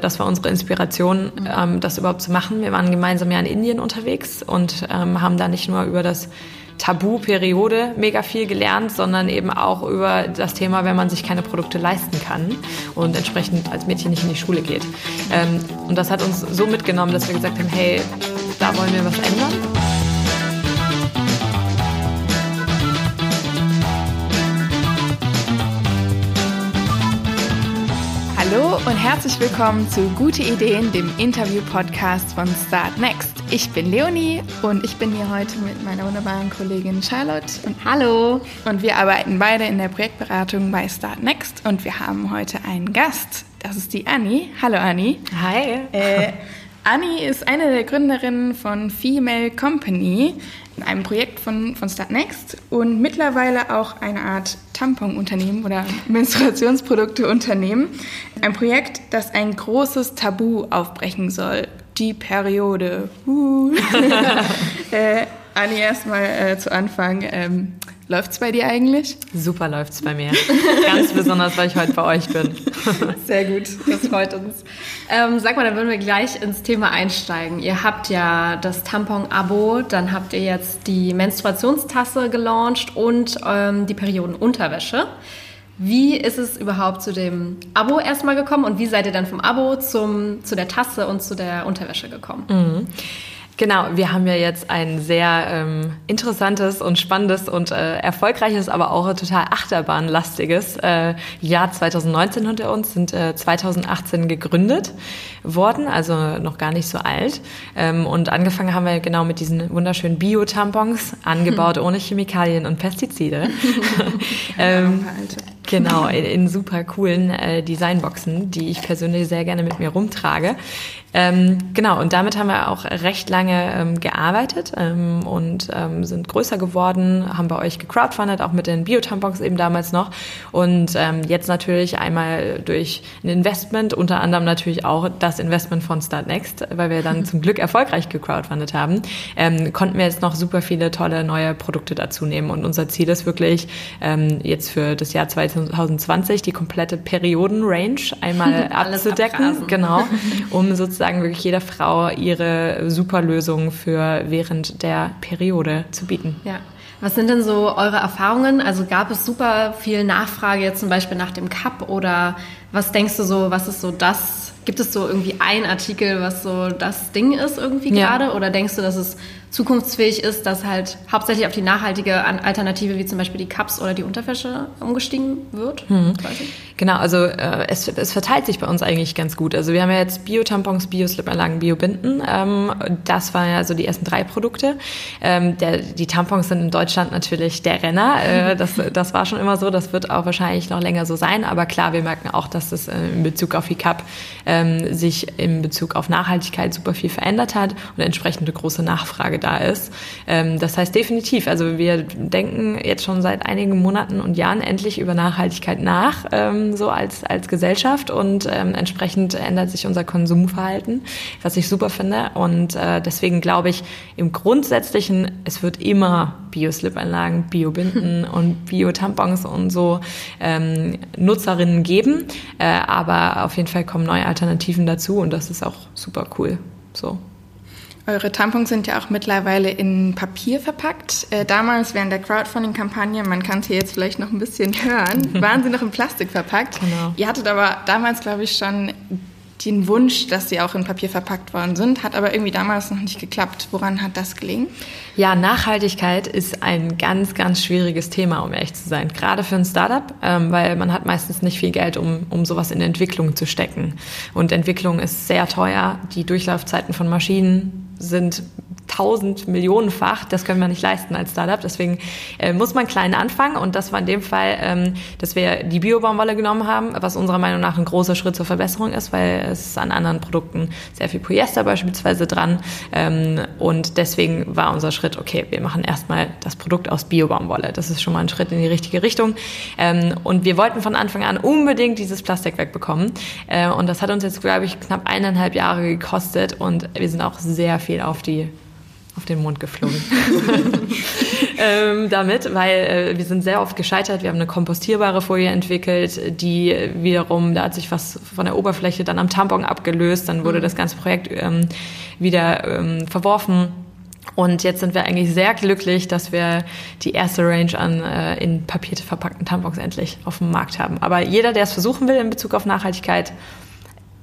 Das war unsere Inspiration, ähm, das überhaupt zu machen. Wir waren gemeinsam ja in Indien unterwegs und ähm, haben da nicht nur über das Tabu-Periode mega viel gelernt, sondern eben auch über das Thema, wenn man sich keine Produkte leisten kann und entsprechend als Mädchen nicht in die Schule geht. Ähm, und das hat uns so mitgenommen, dass wir gesagt haben, hey, da wollen wir was ändern. Hallo und herzlich willkommen zu Gute Ideen, dem Interview-Podcast von Start Next. Ich bin Leonie und ich bin hier heute mit meiner wunderbaren Kollegin Charlotte. Und Hallo. Und wir arbeiten beide in der Projektberatung bei Start Next und wir haben heute einen Gast. Das ist die Annie. Hallo Annie. Hi. Äh, Annie ist eine der Gründerinnen von Female Company, einem Projekt von, von Startnext und mittlerweile auch eine Art Tamponunternehmen oder Menstruationsprodukteunternehmen. Ein Projekt, das ein großes Tabu aufbrechen soll. Die Periode. Uh. äh, Anni, erstmal äh, zu Anfang. Ähm, läuft's bei dir eigentlich? Super läuft's bei mir. Ganz besonders, weil ich heute bei euch bin. Sehr gut, das freut uns. Ähm, sag mal, dann würden wir gleich ins Thema einsteigen. Ihr habt ja das Tampon-Abo, dann habt ihr jetzt die Menstruationstasse gelauncht und ähm, die Periodenunterwäsche. Wie ist es überhaupt zu dem Abo erstmal gekommen und wie seid ihr dann vom Abo zum, zu der Tasse und zu der Unterwäsche gekommen? Mhm. Genau, wir haben ja jetzt ein sehr ähm, interessantes und spannendes und äh, erfolgreiches, aber auch total achterbahnlastiges äh, Jahr 2019 hinter uns, sind äh, 2018 gegründet worden, also noch gar nicht so alt. Ähm, und angefangen haben wir genau mit diesen wunderschönen Bio-Tampons, angebaut ohne Chemikalien und Pestizide. ähm, genau, in, in super coolen äh, Designboxen, die ich persönlich sehr gerne mit mir rumtrage. Ähm, genau, und damit haben wir auch recht lange ähm, gearbeitet ähm, und ähm, sind größer geworden, haben bei euch gecrowdfundet, auch mit den Biotampons eben damals noch. Und ähm, jetzt natürlich einmal durch ein Investment, unter anderem natürlich auch das Investment von Startnext, weil wir dann zum Glück erfolgreich gecrowdfundet haben, ähm, konnten wir jetzt noch super viele tolle neue Produkte dazu nehmen. Und unser Ziel ist wirklich jetzt für das Jahr 2020 die komplette Periodenrange einmal abzudecken, genau, um sozusagen sozusagen wirklich jeder Frau ihre Superlösung für während der Periode zu bieten. Ja. Was sind denn so eure Erfahrungen? Also gab es super viel Nachfrage jetzt zum Beispiel nach dem Cup oder was denkst du so, was ist so das? Gibt es so irgendwie ein Artikel, was so das Ding ist irgendwie ja. gerade? Oder denkst du, dass es zukunftsfähig ist, dass halt hauptsächlich auf die nachhaltige Alternative wie zum Beispiel die Cups oder die Unterwäsche umgestiegen wird? Mhm. Genau, also äh, es, es verteilt sich bei uns eigentlich ganz gut. Also wir haben ja jetzt Bio-Tampons, Bio-Slip-Anlagen, Bio-Binden. Ähm, das waren ja so die ersten drei Produkte. Ähm, der, die Tampons sind in Deutschland natürlich der Renner. Äh, das, das war schon immer so. Das wird auch wahrscheinlich noch länger so sein. Aber klar, wir merken auch, dass es äh, in Bezug auf die Cup ähm, sich in Bezug auf Nachhaltigkeit super viel verändert hat und entsprechende große Nachfrage da ist. Ähm, das heißt definitiv, also wir denken jetzt schon seit einigen Monaten und Jahren endlich über Nachhaltigkeit nach, ähm, so als, als Gesellschaft und ähm, entsprechend ändert sich unser Konsumverhalten, was ich super finde und äh, deswegen glaube ich im Grundsätzlichen, es wird immer Bio-Slip-Anlagen, Bio-Binden und Bio-Tampons und so ähm, Nutzerinnen geben, äh, aber auf jeden Fall kommen neue Alternativen dazu und das ist auch super cool. So. Eure Tampons sind ja auch mittlerweile in Papier verpackt. Äh, damals während der Crowdfunding-Kampagne, man kann es hier jetzt vielleicht noch ein bisschen hören, waren sie noch in Plastik verpackt. Genau. Ihr hattet aber damals, glaube ich, schon den Wunsch, dass sie auch in Papier verpackt worden sind, hat aber irgendwie damals noch nicht geklappt. Woran hat das gelegen? Ja, Nachhaltigkeit ist ein ganz, ganz schwieriges Thema, um ehrlich zu sein. Gerade für ein Startup, ähm, weil man hat meistens nicht viel Geld, um, um sowas in Entwicklung zu stecken. Und Entwicklung ist sehr teuer. Die Durchlaufzeiten von Maschinen sind tausend Millionenfach. Das können wir nicht leisten als Startup. Deswegen äh, muss man klein anfangen. Und das war in dem Fall, ähm, dass wir die Biobaumwolle genommen haben, was unserer Meinung nach ein großer Schritt zur Verbesserung ist, weil es an anderen Produkten sehr viel Polyester beispielsweise dran. Ähm, und deswegen war unser Schritt, okay, wir machen erstmal das Produkt aus Biobaumwolle. Das ist schon mal ein Schritt in die richtige Richtung. Ähm, und wir wollten von Anfang an unbedingt dieses Plastik wegbekommen. Äh, und das hat uns jetzt, glaube ich, knapp eineinhalb Jahre gekostet. Und wir sind auch sehr viel auf die auf den Mond geflogen. ähm, damit, weil äh, wir sind sehr oft gescheitert. Wir haben eine kompostierbare Folie entwickelt, die wiederum, da hat sich was von der Oberfläche dann am Tampon abgelöst, dann wurde mhm. das ganze Projekt ähm, wieder ähm, verworfen. Und jetzt sind wir eigentlich sehr glücklich, dass wir die erste Range an äh, in Papier verpackten Tampons endlich auf dem Markt haben. Aber jeder, der es versuchen will in Bezug auf Nachhaltigkeit,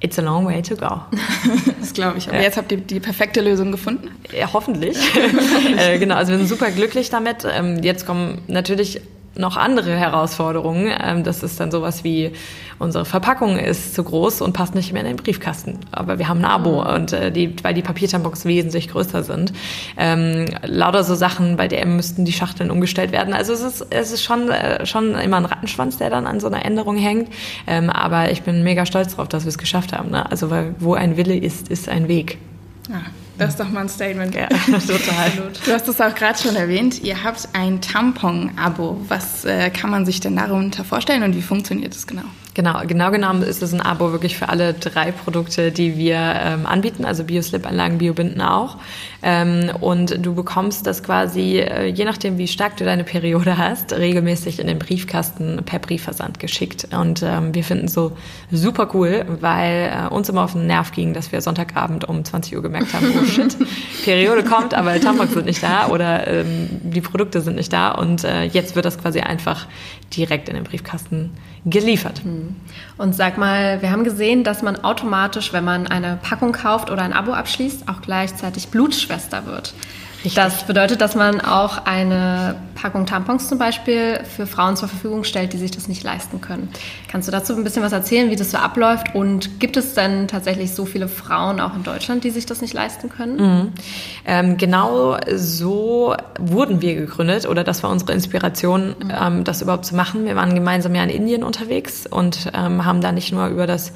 It's a long way to go. das glaube ich. Aber ja. jetzt habt ihr die perfekte Lösung gefunden? Ja, hoffentlich. äh, genau, also wir sind super glücklich damit. Ähm, jetzt kommen natürlich noch andere Herausforderungen. Ähm, das ist dann sowas wie, unsere Verpackung ist zu groß und passt nicht mehr in den Briefkasten. Aber wir haben ein Abo mhm. und äh, die, weil die Papiertampons wesentlich größer sind. Ähm, lauter so Sachen, bei DM müssten die Schachteln umgestellt werden. Also es ist, es ist schon, äh, schon immer ein Rattenschwanz, der dann an so einer Änderung hängt. Ähm, aber ich bin mega stolz darauf, dass wir es geschafft haben. Ne? Also weil wo ein Wille ist, ist ein Weg. Ja. Das ist doch mal ein Statement. Ja, total. Du hast es auch gerade schon erwähnt. Ihr habt ein Tampon-Abo. Was äh, kann man sich denn darunter vorstellen und wie funktioniert es genau? Genau, genau genommen ist es ein Abo wirklich für alle drei Produkte, die wir ähm, anbieten, also Bioslip-Anlagen, Biobinden auch. Ähm, und du bekommst das quasi, äh, je nachdem, wie stark du deine Periode hast, regelmäßig in den Briefkasten per Briefversand geschickt. Und ähm, wir finden so super cool, weil äh, uns immer auf den Nerv ging, dass wir Sonntagabend um 20 Uhr gemerkt haben, oh shit, Periode kommt, aber Tampons sind nicht da oder ähm, die Produkte sind nicht da. Und äh, jetzt wird das quasi einfach direkt in den Briefkasten geliefert. Hm. Und sag mal, wir haben gesehen, dass man automatisch, wenn man eine Packung kauft oder ein Abo abschließt, auch gleichzeitig Blutschwester wird. Richtig. Das bedeutet, dass man auch eine Packung Tampons zum Beispiel für Frauen zur Verfügung stellt, die sich das nicht leisten können. Kannst du dazu ein bisschen was erzählen, wie das so abläuft? Und gibt es denn tatsächlich so viele Frauen auch in Deutschland, die sich das nicht leisten können? Mhm. Ähm, genau so wurden wir gegründet oder das war unsere Inspiration, mhm. ähm, das überhaupt zu machen. Wir waren gemeinsam ja in Indien unterwegs und ähm, haben da nicht nur über das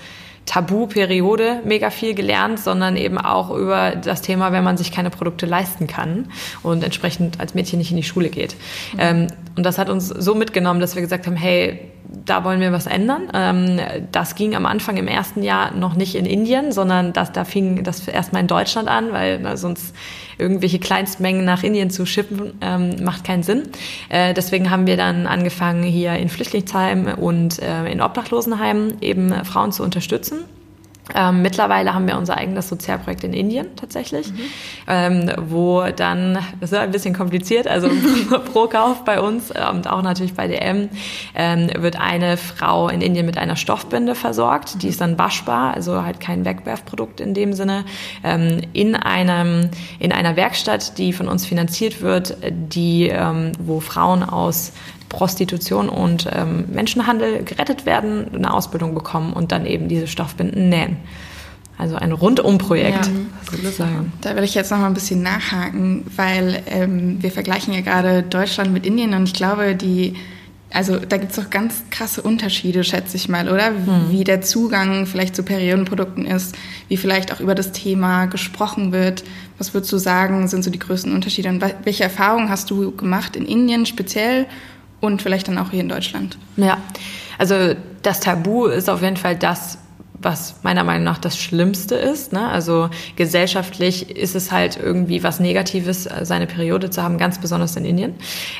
Tabu-Periode mega viel gelernt, sondern eben auch über das Thema, wenn man sich keine Produkte leisten kann und entsprechend als Mädchen nicht in die Schule geht. Mhm. Ähm, und das hat uns so mitgenommen, dass wir gesagt haben, hey, da wollen wir was ändern. Ähm, das ging am Anfang im ersten Jahr noch nicht in Indien, sondern das, da fing das erstmal in Deutschland an, weil na, sonst irgendwelche Kleinstmengen nach Indien zu schippen, ähm, macht keinen Sinn. Äh, deswegen haben wir dann angefangen, hier in Flüchtlingsheimen und äh, in Obdachlosenheimen eben Frauen zu unterstützen ähm, mittlerweile haben wir unser eigenes Sozialprojekt in Indien tatsächlich, mhm. ähm, wo dann, das ist ein bisschen kompliziert, also pro Kauf bei uns und auch natürlich bei DM ähm, wird eine Frau in Indien mit einer Stoffbinde versorgt, die ist dann waschbar, also halt kein Wegwerfprodukt in dem Sinne, ähm, in einem in einer Werkstatt, die von uns finanziert wird, die ähm, wo Frauen aus Prostitution und ähm, Menschenhandel gerettet werden, eine Ausbildung bekommen und dann eben diese Stoffbinden nähen. Also ein Rundumprojekt ja, sozusagen. Da will ich jetzt noch mal ein bisschen nachhaken, weil ähm, wir vergleichen ja gerade Deutschland mit Indien und ich glaube, die also da gibt es doch ganz krasse Unterschiede, schätze ich mal, oder? Hm. Wie der Zugang vielleicht zu Periodenprodukten ist, wie vielleicht auch über das Thema gesprochen wird. Was würdest du sagen, sind so die größten Unterschiede? Und welche Erfahrungen hast du gemacht in Indien speziell und vielleicht dann auch hier in Deutschland. Ja, also das Tabu ist auf jeden Fall das, was meiner Meinung nach das Schlimmste ist. Ne? Also gesellschaftlich ist es halt irgendwie was Negatives, seine Periode zu haben, ganz besonders in Indien.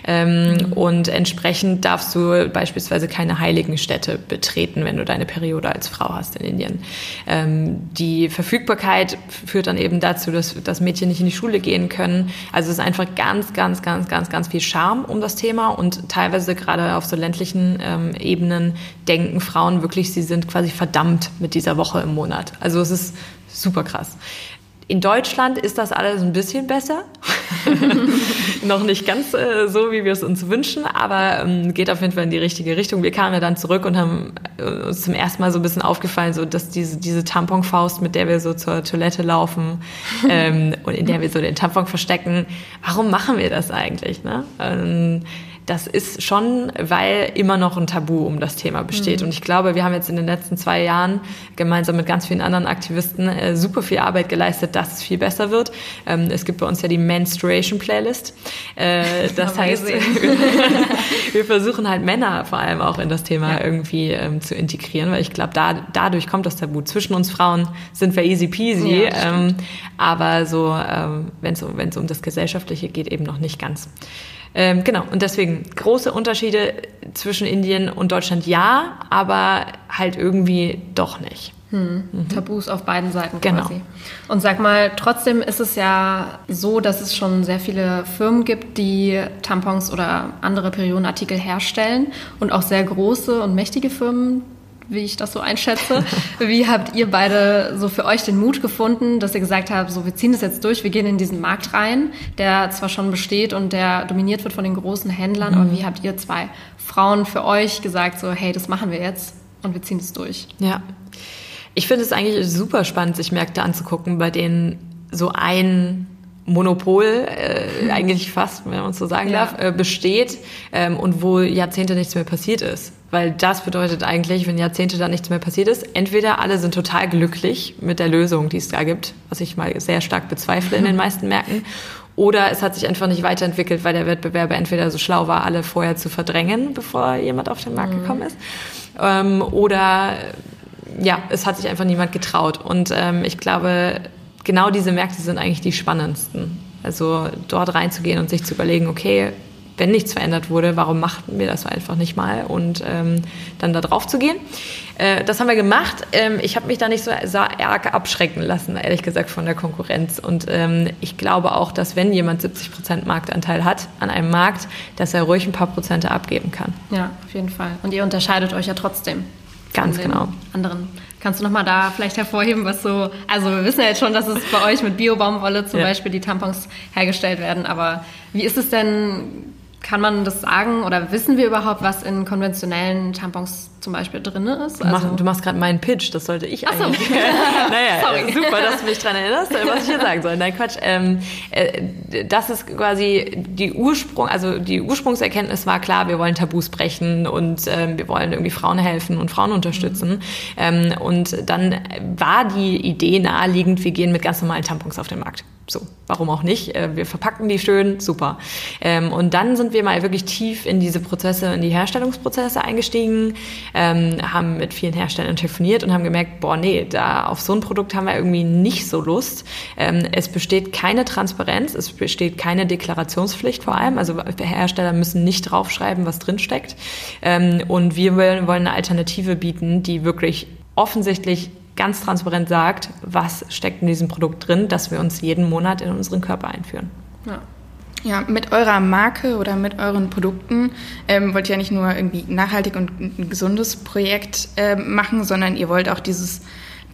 Ähm, mhm. Und entsprechend darfst du beispielsweise keine heiligen Städte betreten, wenn du deine Periode als Frau hast in Indien. Ähm, die Verfügbarkeit führt dann eben dazu, dass, dass Mädchen nicht in die Schule gehen können. Also es ist einfach ganz, ganz, ganz, ganz, ganz viel Charme um das Thema und teilweise gerade auf so ländlichen ähm, Ebenen denken Frauen wirklich, sie sind quasi verdammt mit mit dieser Woche im Monat. Also es ist super krass. In Deutschland ist das alles ein bisschen besser. Noch nicht ganz äh, so, wie wir es uns wünschen, aber ähm, geht auf jeden Fall in die richtige Richtung. Wir kamen ja dann zurück und haben äh, uns zum ersten Mal so ein bisschen aufgefallen, so dass diese, diese Tamponfaust, mit der wir so zur Toilette laufen ähm, und in der wir so den Tampon verstecken, warum machen wir das eigentlich? Ne? Ähm, das ist schon, weil immer noch ein Tabu um das Thema besteht. Mhm. Und ich glaube, wir haben jetzt in den letzten zwei Jahren gemeinsam mit ganz vielen anderen Aktivisten äh, super viel Arbeit geleistet, dass es viel besser wird. Ähm, es gibt bei uns ja die Menstruation Playlist. Äh, das heißt, wir versuchen halt Männer vor allem auch in das Thema ja. irgendwie ähm, zu integrieren, weil ich glaube, da, dadurch kommt das Tabu. Zwischen uns Frauen sind wir easy peasy, ja, ähm, aber so, ähm, wenn es um, um das Gesellschaftliche geht, eben noch nicht ganz. Ähm, genau, und deswegen große Unterschiede zwischen Indien und Deutschland ja, aber halt irgendwie doch nicht. Hm. Mhm. Tabus auf beiden Seiten genau. quasi. Und sag mal, trotzdem ist es ja so, dass es schon sehr viele Firmen gibt, die Tampons oder andere Periodenartikel herstellen und auch sehr große und mächtige Firmen, wie ich das so einschätze. Wie habt ihr beide so für euch den Mut gefunden, dass ihr gesagt habt, so wir ziehen das jetzt durch, wir gehen in diesen Markt rein, der zwar schon besteht und der dominiert wird von den großen Händlern, mhm. aber wie habt ihr zwei Frauen für euch gesagt, so hey, das machen wir jetzt und wir ziehen es durch? Ja. Ich finde es eigentlich super spannend, sich Märkte anzugucken, bei denen so ein Monopol, äh, eigentlich fast, wenn man es so sagen ja. darf, äh, besteht ähm, und wo Jahrzehnte nichts mehr passiert ist. Weil das bedeutet eigentlich, wenn Jahrzehnte da nichts mehr passiert ist, entweder alle sind total glücklich mit der Lösung, die es da gibt, was ich mal sehr stark bezweifle in den meisten Märkten, oder es hat sich einfach nicht weiterentwickelt, weil der Wettbewerber entweder so schlau war, alle vorher zu verdrängen, bevor jemand auf den Markt mhm. gekommen ist, ähm, oder ja, es hat sich einfach niemand getraut. Und ähm, ich glaube, genau diese Märkte sind eigentlich die spannendsten. Also dort reinzugehen und sich zu überlegen, okay, wenn nichts verändert wurde, warum machten wir das einfach nicht mal und ähm, dann da drauf zu gehen. Äh, das haben wir gemacht. Ähm, ich habe mich da nicht so, arg abschrecken lassen, ehrlich gesagt, von der Konkurrenz. Und ähm, ich glaube auch, dass wenn jemand 70 Prozent Marktanteil hat an einem Markt, dass er ruhig ein paar Prozente abgeben kann. Ja, auf jeden Fall. Und ihr unterscheidet euch ja trotzdem. Ganz genau. Anderen. Kannst du nochmal da vielleicht hervorheben, was so, also wir wissen ja jetzt schon, dass es bei euch mit Bio-Baumwolle zum ja. Beispiel die Tampons hergestellt werden, aber wie ist es denn kann man das sagen oder wissen wir überhaupt, was in konventionellen Tampons zum Beispiel drin ist? Also du, mach, machst gerade meinen Pitch, das sollte ich Ach eigentlich. So. naja, Sorry. super, dass du mich daran erinnerst, was ich hier sagen soll. Nein, Quatsch. Ähm, äh, das ist quasi die Ursprung, also die Ursprungserkenntnis war klar, wir wollen Tabus brechen und ähm, wir wollen irgendwie Frauen helfen und Frauen unterstützen. Mhm. Ähm, und dann war die Idee naheliegend, wir gehen mit ganz normalen Tampons auf den Markt. So, warum auch nicht? Äh, wir verpacken die schön, super. Ähm, und dann sind wir mal wirklich tief in diese Prozesse, in die Herstellungsprozesse eingestiegen, ähm, haben mit vielen Herstellern telefoniert und haben gemerkt, boah, nee, da auf so ein Produkt haben wir irgendwie nicht so Lust. Ähm, es besteht keine Transparenz, es besteht keine Deklarationspflicht vor allem. Also Hersteller müssen nicht draufschreiben, was drinsteckt. und wir wollen eine Alternative bieten, die wirklich offensichtlich ganz transparent sagt, was steckt in diesem Produkt drin, dass wir uns jeden Monat in unseren Körper einführen. Ja. Ja, mit eurer Marke oder mit euren Produkten ähm, wollt ihr ja nicht nur irgendwie nachhaltig und ein gesundes Projekt äh, machen, sondern ihr wollt auch dieses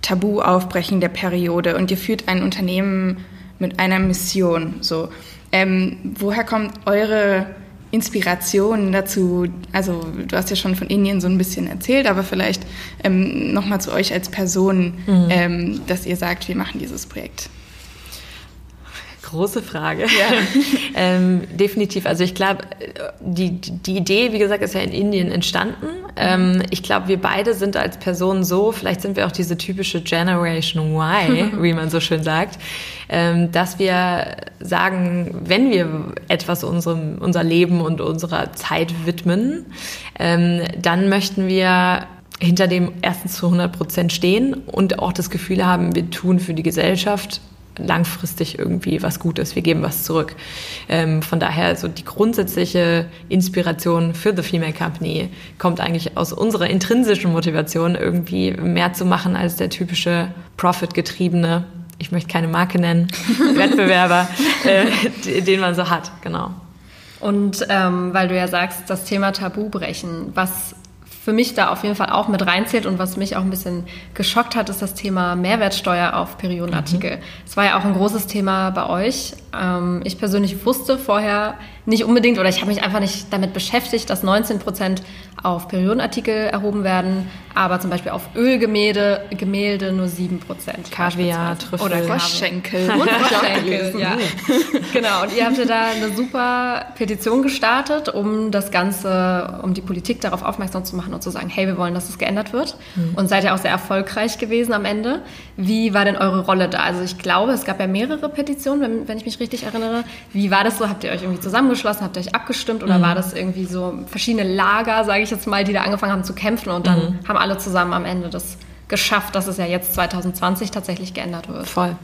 Tabu aufbrechen der Periode und ihr führt ein Unternehmen mit einer Mission. So, ähm, woher kommt eure Inspirationen dazu? Also du hast ja schon von Indien so ein bisschen erzählt, aber vielleicht ähm, nochmal zu euch als Person, mhm. ähm, dass ihr sagt, wir machen dieses Projekt. Große Frage. Ja. ähm, definitiv. Also ich glaube, die, die Idee, wie gesagt, ist ja in Indien entstanden. Ähm, ich glaube, wir beide sind als Personen so, vielleicht sind wir auch diese typische Generation Y, wie man so schön sagt, ähm, dass wir sagen, wenn wir etwas unserem, unser Leben und unserer Zeit widmen, ähm, dann möchten wir hinter dem erstens zu 100 Prozent stehen und auch das Gefühl haben, wir tun für die Gesellschaft langfristig irgendwie was Gutes, wir geben was zurück. Ähm, von daher, so die grundsätzliche Inspiration für The Female Company kommt eigentlich aus unserer intrinsischen Motivation, irgendwie mehr zu machen als der typische Profit-getriebene, ich möchte keine Marke nennen, Wettbewerber, äh, den man so hat, genau. Und ähm, weil du ja sagst, das Thema Tabu brechen, was für mich da auf jeden Fall auch mit reinzählt und was mich auch ein bisschen geschockt hat, ist das Thema Mehrwertsteuer auf Periodenartikel. Es mhm. war ja auch ein großes Thema bei euch. Ähm, ich persönlich wusste vorher nicht unbedingt oder ich habe mich einfach nicht damit beschäftigt, dass 19 Prozent auf Periodenartikel erhoben werden, aber zum Beispiel auf Ölgemälde Gemälde nur 7 Prozent. Kaviar, Trüffel. Oder Goschenkel. Und Goschenkel, ja. genau, und ihr habt ja da eine super Petition gestartet, um das Ganze, um die Politik darauf aufmerksam zu machen und zu sagen, hey, wir wollen, dass es geändert wird. Mhm. Und seid ja auch sehr erfolgreich gewesen am Ende. Wie war denn eure Rolle da? Also ich glaube, es gab ja mehrere Petitionen, wenn, wenn ich mich richtig erinnere. Wie war das so? Habt ihr euch irgendwie zusammengeschlossen? Habt ihr euch abgestimmt? Oder mhm. war das irgendwie so verschiedene Lager, sage ich jetzt mal, die da angefangen haben zu kämpfen und dann mhm. haben alle zusammen am Ende das geschafft, dass es ja jetzt 2020 tatsächlich geändert wird. Voll.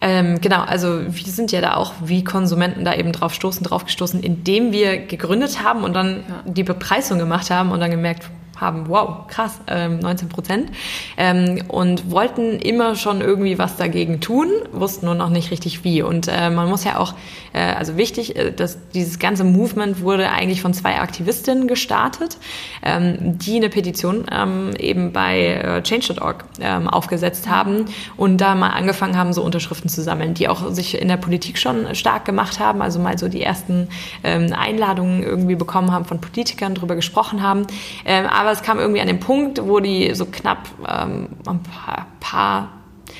Ähm, genau, also wir sind ja da auch wie Konsumenten da eben drauf stoßen, drauf gestoßen, indem wir gegründet haben und dann ja. die Bepreisung gemacht haben und dann gemerkt, haben, wow, krass, ähm, 19 Prozent, ähm, und wollten immer schon irgendwie was dagegen tun, wussten nur noch nicht richtig wie. Und äh, man muss ja auch, äh, also wichtig, äh, dass dieses ganze Movement wurde eigentlich von zwei Aktivistinnen gestartet, ähm, die eine Petition ähm, eben bei äh, Change.org ähm, aufgesetzt haben und da mal angefangen haben, so Unterschriften zu sammeln, die auch sich in der Politik schon stark gemacht haben, also mal so die ersten ähm, Einladungen irgendwie bekommen haben von Politikern, drüber gesprochen haben. Ähm, aber es kam irgendwie an den Punkt, wo die so knapp ähm, ein paar, paar,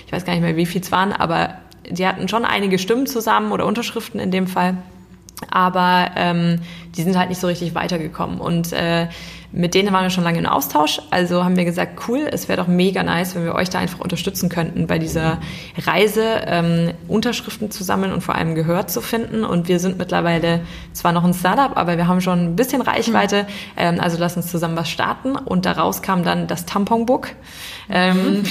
ich weiß gar nicht mehr, wie viel es waren, aber die hatten schon einige Stimmen zusammen oder Unterschriften in dem Fall. Aber ähm, die sind halt nicht so richtig weitergekommen. Und äh, mit denen waren wir schon lange in Austausch. Also haben wir gesagt, cool, es wäre doch mega nice, wenn wir euch da einfach unterstützen könnten bei dieser Reise, ähm, Unterschriften zu sammeln und vor allem Gehör zu finden. Und wir sind mittlerweile zwar noch ein Startup, aber wir haben schon ein bisschen Reichweite. Ähm, also lass uns zusammen was starten. Und daraus kam dann das Tamponbook. Ähm,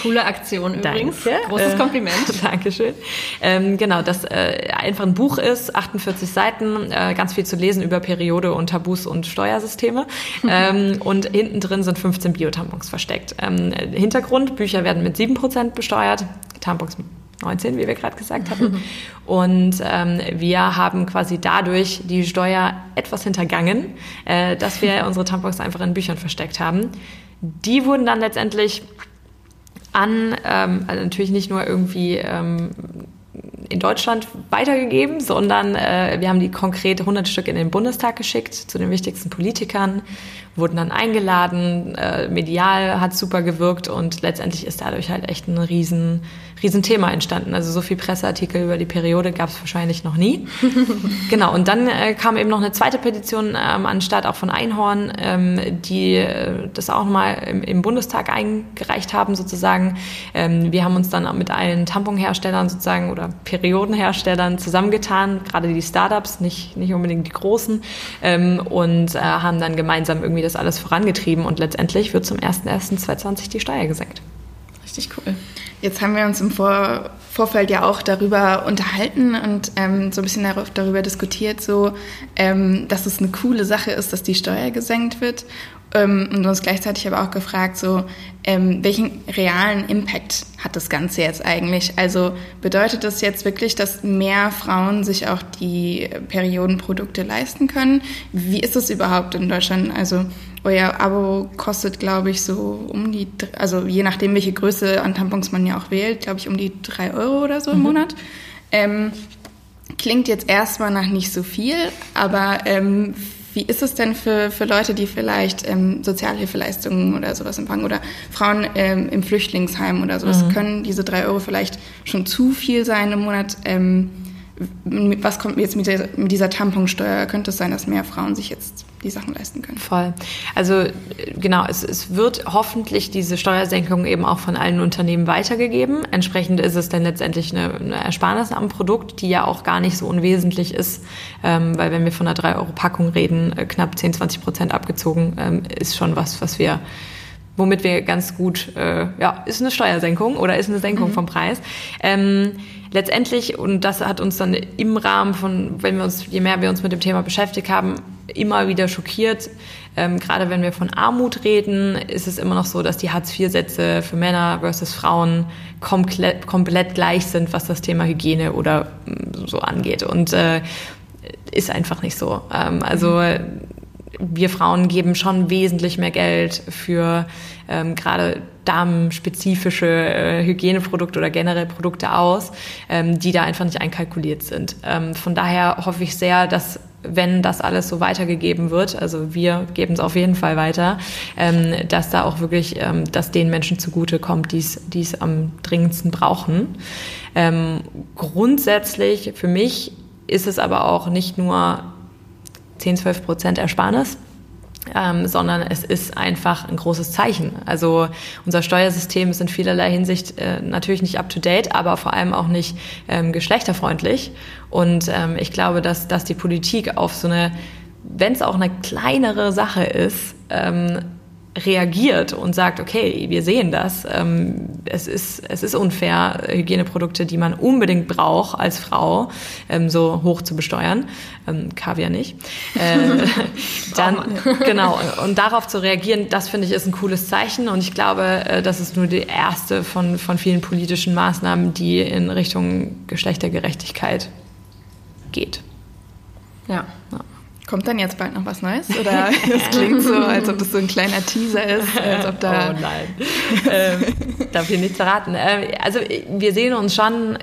Coole Aktion übrigens. Danke. Großes Kompliment. Äh, Dankeschön. Ähm, genau, das äh, einfach ein Buch ist, 48 Seiten, äh, ganz viel zu lesen über Periode und Tabus und Steuersysteme. ähm, und hinten drin sind 15 Biotampons versteckt. Ähm, Hintergrund, Bücher werden mit 7% besteuert, Tampons mit 19, wie wir gerade gesagt hatten. Und ähm, wir haben quasi dadurch die Steuer etwas hintergangen, äh, dass wir unsere Tampons einfach in Büchern versteckt haben. Die wurden dann letztendlich an, ähm, also natürlich nicht nur irgendwie ähm, in Deutschland weitergegeben, sondern äh, wir haben die konkret 100 Stück in den Bundestag geschickt zu den wichtigsten Politikern, wurden dann eingeladen, äh, medial hat super gewirkt und letztendlich ist dadurch halt echt ein riesen, riesen Thema entstanden. Also so viel Presseartikel über die Periode gab es wahrscheinlich noch nie. genau, und dann äh, kam eben noch eine zweite Petition ähm, an Start, auch von Einhorn, ähm, die äh, das auch nochmal im, im Bundestag eingereicht haben sozusagen. Ähm, wir haben uns dann mit allen Tamponherstellern sozusagen oder Periodenherstellern zusammengetan, gerade die Startups, nicht, nicht unbedingt die großen, ähm, und äh, haben dann gemeinsam irgendwie das alles vorangetrieben und letztendlich wird zum 01.01.2020 die Steuer gesenkt. Richtig cool. Jetzt haben wir uns im Vor Vorfeld ja auch darüber unterhalten und ähm, so ein bisschen darüber diskutiert, so, ähm, dass es eine coole Sache ist, dass die Steuer gesenkt wird ähm, und uns gleichzeitig aber auch gefragt, so, ähm, welchen realen Impact hat das Ganze jetzt eigentlich? Also bedeutet das jetzt wirklich, dass mehr Frauen sich auch die Periodenprodukte leisten können? Wie ist das überhaupt in Deutschland? Also euer Abo kostet, glaube ich, so um die, also je nachdem, welche Größe an Tampons man ja auch wählt, glaube ich, um die drei Euro oder so im mhm. Monat. Ähm, klingt jetzt erstmal nach nicht so viel, aber ähm, wie ist es denn für, für Leute, die vielleicht ähm, Sozialhilfeleistungen oder sowas empfangen oder Frauen ähm, im Flüchtlingsheim oder sowas? Mhm. Können diese drei Euro vielleicht schon zu viel sein im Monat? Ähm, was kommt jetzt mit dieser, mit dieser Tamponsteuer? Könnte es sein, dass mehr Frauen sich jetzt die Sachen leisten können? Voll. Also genau, es, es wird hoffentlich diese Steuersenkung eben auch von allen Unternehmen weitergegeben. Entsprechend ist es dann letztendlich eine, eine Ersparnis am Produkt, die ja auch gar nicht so unwesentlich ist, ähm, weil wenn wir von einer 3-Euro-Packung reden, äh, knapp 10, 20 Prozent abgezogen, ähm, ist schon was, was wir womit wir ganz gut, äh, ja, ist eine Steuersenkung oder ist eine Senkung mhm. vom Preis. Ähm, letztendlich, und das hat uns dann im Rahmen von, wenn wir uns, je mehr wir uns mit dem Thema beschäftigt haben, immer wieder schockiert. Ähm, gerade wenn wir von Armut reden, ist es immer noch so, dass die Hartz-IV-Sätze für Männer versus Frauen komplett, komplett gleich sind, was das Thema Hygiene oder mm, so angeht. Und äh, ist einfach nicht so. Ähm, also wir Frauen geben schon wesentlich mehr Geld für ähm, gerade damenspezifische äh, Hygieneprodukte oder generell Produkte aus, ähm, die da einfach nicht einkalkuliert sind. Ähm, von daher hoffe ich sehr, dass wenn das alles so weitergegeben wird, also wir geben es auf jeden Fall weiter, ähm, dass da auch wirklich, ähm, dass den Menschen zugute kommt, die es am dringendsten brauchen. Ähm, grundsätzlich für mich ist es aber auch nicht nur 10, 12 Prozent Ersparnis, ähm, sondern es ist einfach ein großes Zeichen. Also unser Steuersystem ist in vielerlei Hinsicht äh, natürlich nicht up-to-date, aber vor allem auch nicht ähm, geschlechterfreundlich. Und ähm, ich glaube, dass, dass die Politik auf so eine, wenn es auch eine kleinere Sache ist, ähm, reagiert und sagt, okay, wir sehen das, ähm, es, ist, es ist unfair, Hygieneprodukte, die man unbedingt braucht als Frau, ähm, so hoch zu besteuern, ähm, Kaviar nicht, äh, dann, genau, und darauf zu reagieren, das finde ich ist ein cooles Zeichen und ich glaube, äh, das ist nur die erste von, von vielen politischen Maßnahmen, die in Richtung Geschlechtergerechtigkeit geht. Ja. ja. Kommt dann jetzt bald noch was Neues? Oder es klingt so, als ob das so ein kleiner Teaser ist, als ob da. Oh nein. ähm, darf ich nicht verraten. Äh, also wir sehen uns schon,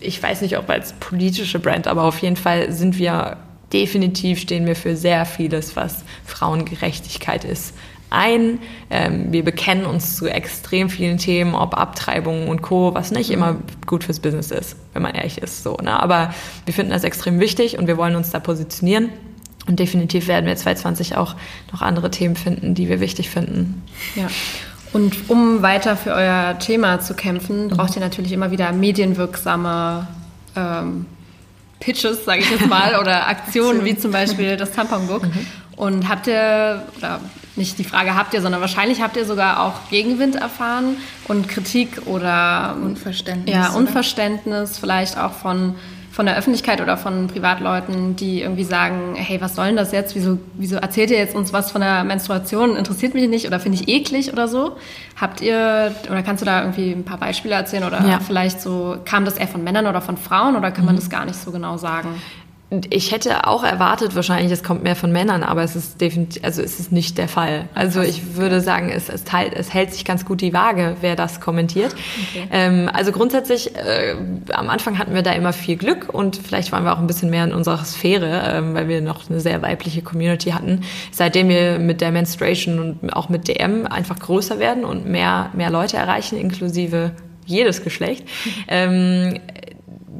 ich weiß nicht, ob als politische Brand, aber auf jeden Fall sind wir definitiv stehen wir für sehr vieles, was Frauengerechtigkeit ist ein. Ähm, wir bekennen uns zu extrem vielen Themen, ob Abtreibungen und Co., was nicht immer gut fürs Business ist, wenn man ehrlich ist. So, ne? Aber wir finden das extrem wichtig und wir wollen uns da positionieren. Und definitiv werden wir 2020 auch noch andere Themen finden, die wir wichtig finden. Ja. Und um weiter für euer Thema zu kämpfen, braucht ihr natürlich immer wieder medienwirksame ähm, Pitches, sage ich jetzt mal, oder Aktionen, wie zum Beispiel das Tamponbook. Mhm. Und habt ihr, oder nicht die Frage habt ihr, sondern wahrscheinlich habt ihr sogar auch Gegenwind erfahren und Kritik oder Unverständnis. Ja, Unverständnis oder? vielleicht auch von von der Öffentlichkeit oder von Privatleuten, die irgendwie sagen, hey, was soll denn das jetzt? Wieso, wieso erzählt ihr jetzt uns was von der Menstruation? Interessiert mich nicht oder finde ich eklig oder so? Habt ihr, oder kannst du da irgendwie ein paar Beispiele erzählen oder ja. vielleicht so, kam das eher von Männern oder von Frauen oder kann man mhm. das gar nicht so genau sagen? Ich hätte auch erwartet, wahrscheinlich, es kommt mehr von Männern, aber es ist definitiv, also es ist nicht der Fall. Also ich würde sagen, es, es, teilt, es hält sich ganz gut die Waage, wer das kommentiert. Okay. Ähm, also grundsätzlich, äh, am Anfang hatten wir da immer viel Glück und vielleicht waren wir auch ein bisschen mehr in unserer Sphäre, ähm, weil wir noch eine sehr weibliche Community hatten. Seitdem wir mit der Menstruation und auch mit DM einfach größer werden und mehr, mehr Leute erreichen, inklusive jedes Geschlecht, ähm,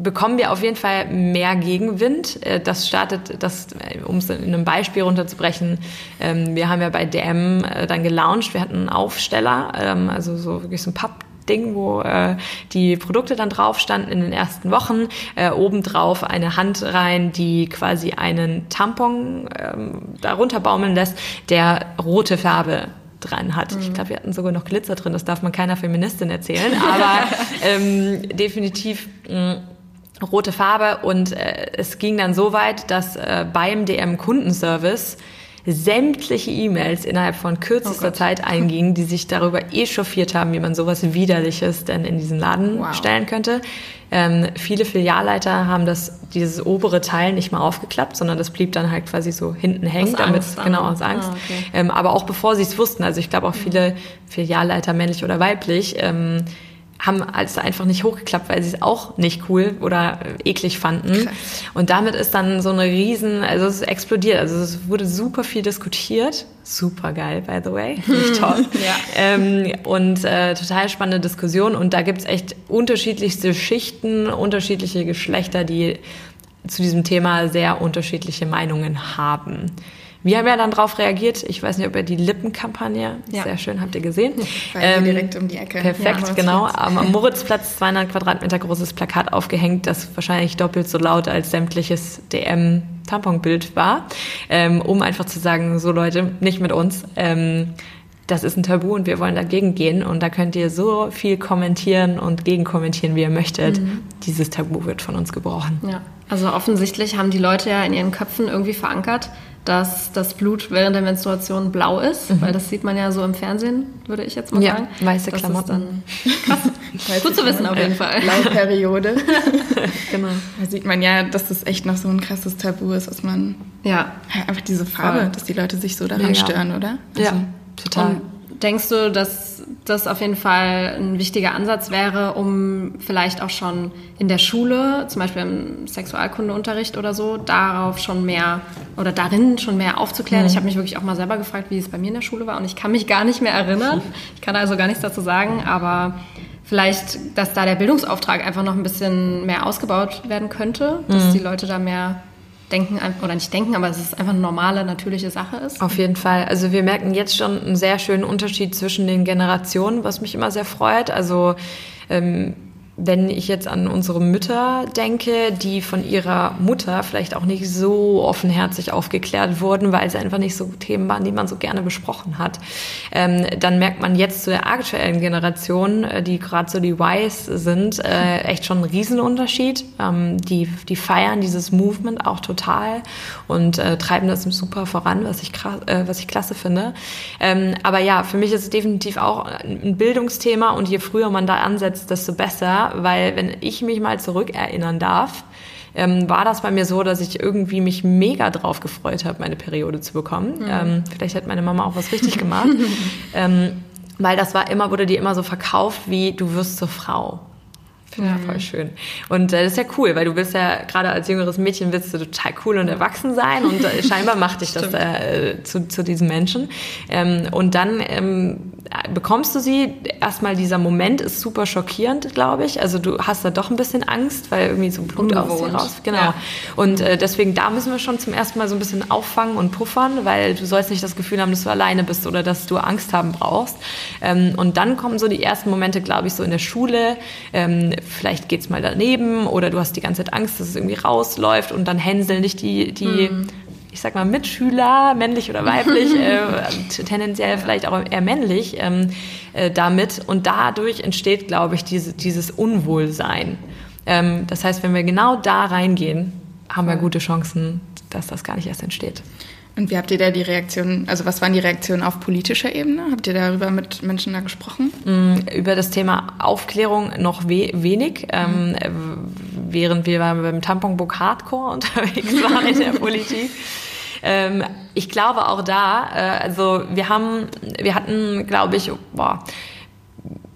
bekommen wir auf jeden Fall mehr Gegenwind. Äh, das startet, das, äh, um es in einem Beispiel runterzubrechen, ähm, wir haben ja bei DM äh, dann gelauncht, wir hatten einen Aufsteller, ähm, also so wirklich so ein Papp Ding, wo äh, die Produkte dann drauf standen in den ersten Wochen. Äh, obendrauf eine Hand rein, die quasi einen Tampon ähm, darunter baumeln lässt, der rote Farbe dran hat. Mhm. Ich glaube, wir hatten sogar noch Glitzer drin, das darf man keiner Feministin erzählen, aber ähm, definitiv mh, mm, rote Farbe und äh, es ging dann so weit, dass äh, beim DM Kundenservice sämtliche E-Mails innerhalb von kürzester oh Zeit eingingen, die sich darüber echauffiert haben, wie man sowas Widerliches denn in diesen Laden wow. stellen könnte. Ähm, viele Filialleiter haben das, dieses obere Teil nicht mal aufgeklappt, sondern das blieb dann halt quasi so hinten hängen, damit, genau, aus Angst. Ah, okay. ähm, aber auch bevor sie es wussten, also ich glaube auch viele Filialleiter, männlich oder weiblich, ähm, haben es einfach nicht hochgeklappt, weil sie es auch nicht cool oder äh, eklig fanden. Krass. Und damit ist dann so eine riesen, also es explodiert. Also es wurde super viel diskutiert. Super geil, by the way. Nicht toll. ja. ähm, und äh, total spannende Diskussion. Und da gibt's echt unterschiedlichste Schichten, unterschiedliche Geschlechter, die zu diesem Thema sehr unterschiedliche Meinungen haben. Wir haben ja dann darauf reagiert. Ich weiß nicht, ob ihr die Lippenkampagne, ja. sehr schön, habt ihr gesehen. Ähm, direkt um die Ecke. Perfekt, ja, genau. Am Moritzplatz 200 Quadratmeter großes Plakat aufgehängt, das wahrscheinlich doppelt so laut als sämtliches DM Tamponbild war, ähm, um einfach zu sagen, so Leute, nicht mit uns. Ähm, das ist ein Tabu und wir wollen dagegen gehen. Und da könnt ihr so viel kommentieren und gegenkommentieren, wie ihr möchtet. Mhm. Dieses Tabu wird von uns gebrochen. Ja, also offensichtlich haben die Leute ja in ihren Köpfen irgendwie verankert, dass das Blut während der Menstruation blau ist, mhm. weil das sieht man ja so im Fernsehen, würde ich jetzt mal ja, sagen. Weiße das Klamotten. krass. Gut zu wissen auf jeden Fall. Blauperiode. genau. Da sieht man ja, dass das echt noch so ein krasses Tabu ist, dass man ja, einfach diese Farbe, Voll. dass die Leute sich so daran ja, stören, oder? Also, ja, total. Denkst du, dass das auf jeden Fall ein wichtiger Ansatz wäre, um vielleicht auch schon in der Schule, zum Beispiel im Sexualkundeunterricht oder so, darauf schon mehr oder darin schon mehr aufzuklären? Mhm. Ich habe mich wirklich auch mal selber gefragt, wie es bei mir in der Schule war und ich kann mich gar nicht mehr erinnern. Ich kann also gar nichts dazu sagen, aber vielleicht, dass da der Bildungsauftrag einfach noch ein bisschen mehr ausgebaut werden könnte, dass mhm. die Leute da mehr denken oder nicht denken, aber es ist einfach eine normale, natürliche Sache ist. Auf jeden Fall. Also wir merken jetzt schon einen sehr schönen Unterschied zwischen den Generationen, was mich immer sehr freut. Also ähm, wenn ich jetzt an unsere Mütter denke, die von ihrer Mutter vielleicht auch nicht so offenherzig aufgeklärt wurden, weil es einfach nicht so Themen waren, die man so gerne besprochen hat, ähm, dann merkt man jetzt zu der aktuellen Generation, äh, die gerade so die Ys sind, äh, echt schon einen Riesenunterschied. Ähm, die, die feiern dieses Movement auch total und äh, treiben das super voran, was ich, krass, äh, was ich klasse finde. Ähm, aber ja, für mich ist es definitiv auch ein Bildungsthema und je früher man da ansetzt, desto besser weil wenn ich mich mal zurückerinnern darf, ähm, war das bei mir so, dass ich irgendwie mich mega drauf gefreut habe, meine Periode zu bekommen. Mhm. Ähm, vielleicht hat meine Mama auch was richtig gemacht. ähm, weil das war immer, wurde dir immer so verkauft wie du wirst zur Frau. Finde ich voll schön. Und äh, das ist ja cool, weil du willst ja gerade als jüngeres Mädchen willst du total cool und erwachsen sein und äh, scheinbar macht dich das äh, zu, zu diesem Menschen. Ähm, und dann ähm, bekommst du sie. Erstmal dieser Moment ist super schockierend, glaube ich. Also du hast da doch ein bisschen Angst, weil irgendwie so Blut Ungewohnt. aus dir raus. Genau. Ja. Und äh, deswegen da müssen wir schon zum ersten Mal so ein bisschen auffangen und puffern, weil du sollst nicht das Gefühl haben, dass du alleine bist oder dass du Angst haben brauchst. Ähm, und dann kommen so die ersten Momente, glaube ich, so in der Schule. Ähm, vielleicht geht's mal daneben oder du hast die ganze Zeit Angst, dass es irgendwie rausläuft und dann hänseln dich die, die mhm ich sag mal, Mitschüler, männlich oder weiblich, äh, tendenziell vielleicht auch eher männlich, ähm, äh, damit. Und dadurch entsteht, glaube ich, diese, dieses Unwohlsein. Ähm, das heißt, wenn wir genau da reingehen, haben wir gute Chancen, dass das gar nicht erst entsteht. Und wie habt ihr da die Reaktion, also was waren die Reaktionen auf politischer Ebene? Habt ihr darüber mit Menschen da gesprochen? Mm, über das Thema Aufklärung noch we wenig, ähm, während wir beim Tamponbook Hardcore unterwegs waren in der Politik. Ähm, ich glaube auch da, äh, also wir haben, wir hatten, glaube ich, boah,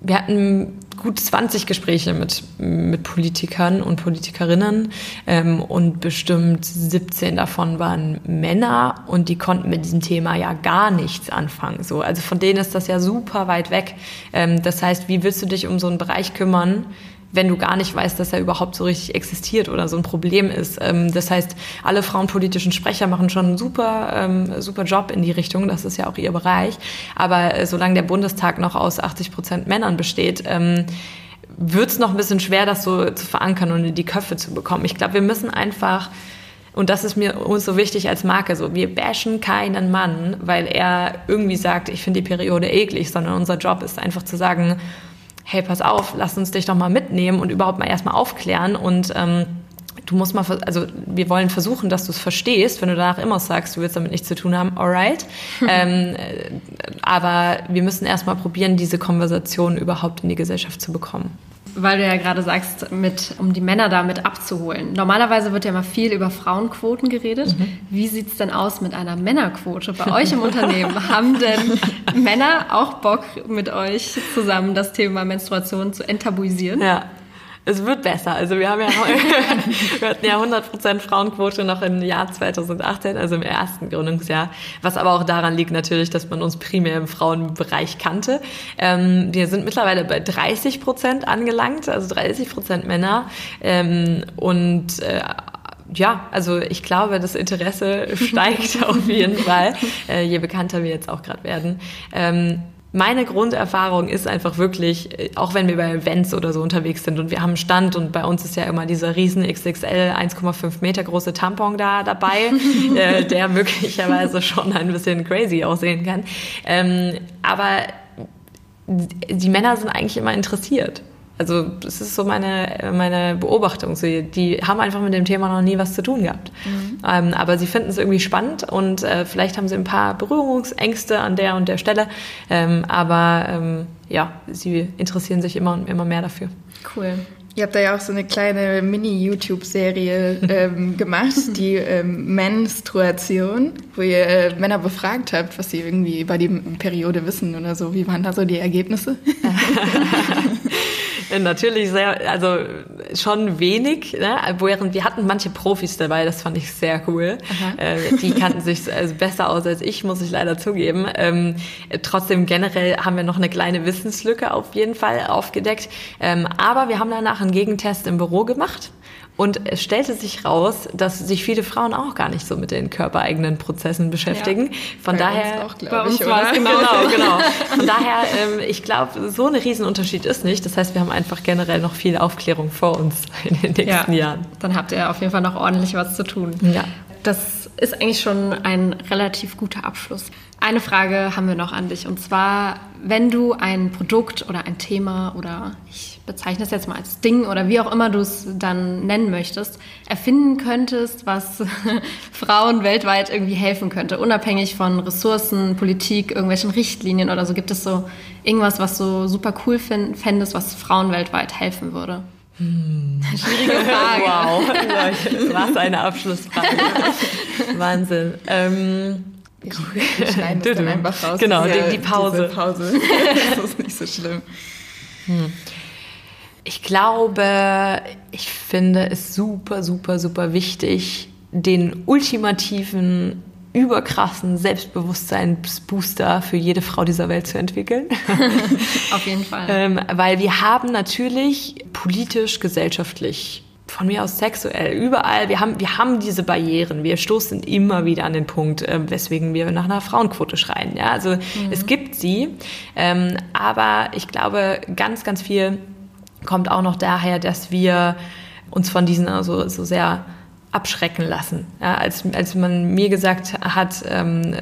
wir hatten gut 20 Gespräche mit, mit Politikern und Politikerinnen ähm, und bestimmt 17 davon waren Männer und die konnten mit diesem Thema ja gar nichts anfangen. So. Also von denen ist das ja super weit weg. Ähm, das heißt, wie willst du dich um so einen Bereich kümmern, wenn du gar nicht weißt, dass er überhaupt so richtig existiert oder so ein Problem ist. Ähm, das heißt, alle frauenpolitischen Sprecher machen schon einen super, ähm, super Job in die Richtung. Das ist ja auch ihr Bereich. Aber äh, solange der Bundestag noch aus 80 Prozent Männern besteht, ähm, wird es noch ein bisschen schwer, das so zu verankern und in die Köpfe zu bekommen. Ich glaube, wir müssen einfach und das ist mir uns so wichtig als Marke so. Wir bashen keinen Mann, weil er irgendwie sagt, ich finde die Periode eklig, sondern unser Job ist einfach zu sagen, hey, pass auf, lass uns dich doch mal mitnehmen und überhaupt mal erstmal aufklären und ähm, du musst mal, also wir wollen versuchen, dass du es verstehst. Wenn du danach immer sagst, du willst damit nichts zu tun haben, alright. ähm, äh, aber wir müssen erstmal probieren, diese Konversation überhaupt in die Gesellschaft zu bekommen weil du ja gerade sagst, mit, um die Männer damit abzuholen. Normalerweise wird ja mal viel über Frauenquoten geredet. Mhm. Wie sieht es denn aus mit einer Männerquote bei euch im Unternehmen? Haben denn Männer auch Bock, mit euch zusammen das Thema Menstruation zu enttabuisieren? Ja es wird besser. Also wir haben ja, wir hatten ja 100% Frauenquote noch im Jahr 2018, also im ersten Gründungsjahr, was aber auch daran liegt natürlich, dass man uns primär im Frauenbereich kannte. Ähm, wir sind mittlerweile bei 30% angelangt, also 30% Männer ähm, und äh, ja, also ich glaube, das Interesse steigt auf jeden Fall, äh, je bekannter wir jetzt auch gerade werden. Ähm, meine Grunderfahrung ist einfach wirklich, äh, auch wenn wir bei Events oder so unterwegs sind und wir haben einen Stand und bei uns ist ja immer dieser riesen XXL 1,5 Meter große Tampon da dabei, äh, der möglicherweise schon ein bisschen crazy aussehen kann. Ähm, aber die Männer sind eigentlich immer interessiert. Also das ist so meine, meine Beobachtung. So, die haben einfach mit dem Thema noch nie was zu tun gehabt. Mhm. Ähm, aber sie finden es irgendwie spannend und äh, vielleicht haben sie ein paar Berührungsängste an der und der Stelle. Ähm, aber ähm, ja, sie interessieren sich immer und immer mehr dafür. Cool. Ihr habt da ja auch so eine kleine Mini-YouTube-Serie ähm, gemacht, die ähm, Menstruation, wo ihr äh, Männer befragt habt, was sie irgendwie über die Periode wissen oder so. Wie waren da so die Ergebnisse? Natürlich sehr, also schon wenig, ne? während wir hatten manche Profis dabei, das fand ich sehr cool. Äh, die kannten sich also besser aus als ich, muss ich leider zugeben. Ähm, trotzdem generell haben wir noch eine kleine Wissenslücke auf jeden Fall aufgedeckt. Ähm, aber wir haben danach einen Gegentest im Büro gemacht Und es stellte sich raus, dass sich viele Frauen auch gar nicht so mit den körpereigenen Prozessen beschäftigen. Ja, Von daher, uns auch, bei uns war es genau, genau. Von daher, ähm, ich glaube, so ein Riesenunterschied ist nicht. Das heißt, wir haben einfach generell noch viel Aufklärung vor uns in den nächsten ja, Jahren. Dann habt ihr auf jeden Fall noch ordentlich was zu tun. Ja. Das ist eigentlich schon ein relativ guter Abschluss. Eine Frage haben wir noch an dich und zwar, wenn du ein Produkt oder ein Thema oder ich bezeichne es jetzt mal als Ding oder wie auch immer du es dann nennen möchtest, erfinden könntest, was Frauen weltweit irgendwie helfen könnte, unabhängig von Ressourcen, Politik, irgendwelchen Richtlinien oder so, gibt es so irgendwas, was du super cool fändest, was Frauen weltweit helfen würde? Hm. Schwierige Frage. Wow, was eine Abschlussfrage. Wahnsinn. Ähm, ich, wir schneiden das dann einfach raus. Genau, diese, die, Pause. Pause. das ist nicht so schlimm. Hm. Ich glaube, ich finde es super, super, super wichtig, den ultimativen überkrassen Selbstbewusstseinsbooster für jede Frau dieser Welt zu entwickeln. Auf jeden Fall. ähm, weil wir haben natürlich politisch, gesellschaftlich, von mir aus sexuell, überall, wir haben, wir haben diese Barrieren. Wir stoßen immer wieder an den Punkt, äh, weswegen wir nach einer Frauenquote schreien. Ja, also mhm. es gibt sie, ähm, aber ich glaube, ganz, ganz viel kommt auch noch daher, dass wir uns von diesen also so sehr abschrecken lassen. Ja, als, als man mir gesagt hat, ähm,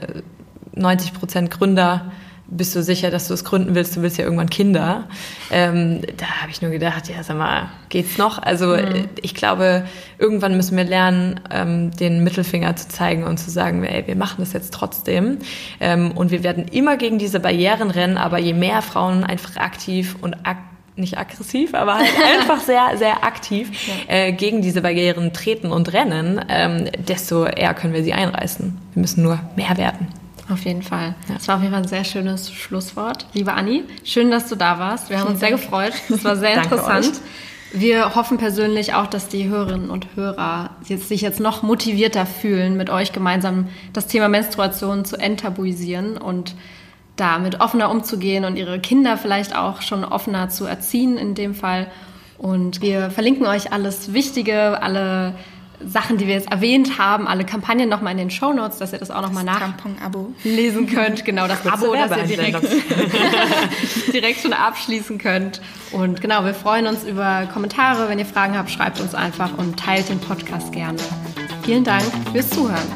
90 Prozent Gründer, bist du sicher, dass du es gründen willst? Du willst ja irgendwann Kinder. Ähm, da habe ich nur gedacht, ja, sag mal, geht's noch? Also mhm. ich glaube, irgendwann müssen wir lernen, ähm, den Mittelfinger zu zeigen und zu sagen, ey, wir machen das jetzt trotzdem. Ähm, und wir werden immer gegen diese Barrieren rennen, aber je mehr Frauen einfach aktiv und aktiv nicht aggressiv, aber halt einfach sehr, sehr aktiv äh, gegen diese Barrieren treten und rennen, ähm, desto eher können wir sie einreißen. Wir müssen nur mehr werden. Auf jeden Fall. Ja. Das war auf jeden Fall ein sehr schönes Schlusswort. Liebe Anni, schön, dass du da warst. Wir haben uns sehr gefreut. Es war sehr interessant. Wir hoffen persönlich auch, dass die Hörerinnen und Hörer jetzt, sich jetzt noch motivierter fühlen, mit euch gemeinsam das Thema Menstruation zu enttabuisieren und damit offener umzugehen und ihre Kinder vielleicht auch schon offener zu erziehen in dem Fall. Und wir verlinken euch alles Wichtige, alle Sachen, die wir jetzt erwähnt haben, alle Kampagnen nochmal in den Show Notes, dass ihr das auch nochmal nachlesen könnt. Genau, das Abo, das ihr direkt, direkt schon abschließen könnt. Und genau, wir freuen uns über Kommentare. Wenn ihr Fragen habt, schreibt uns einfach und teilt den Podcast gerne. Vielen Dank fürs Zuhören.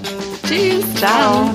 Tschüss. Ciao.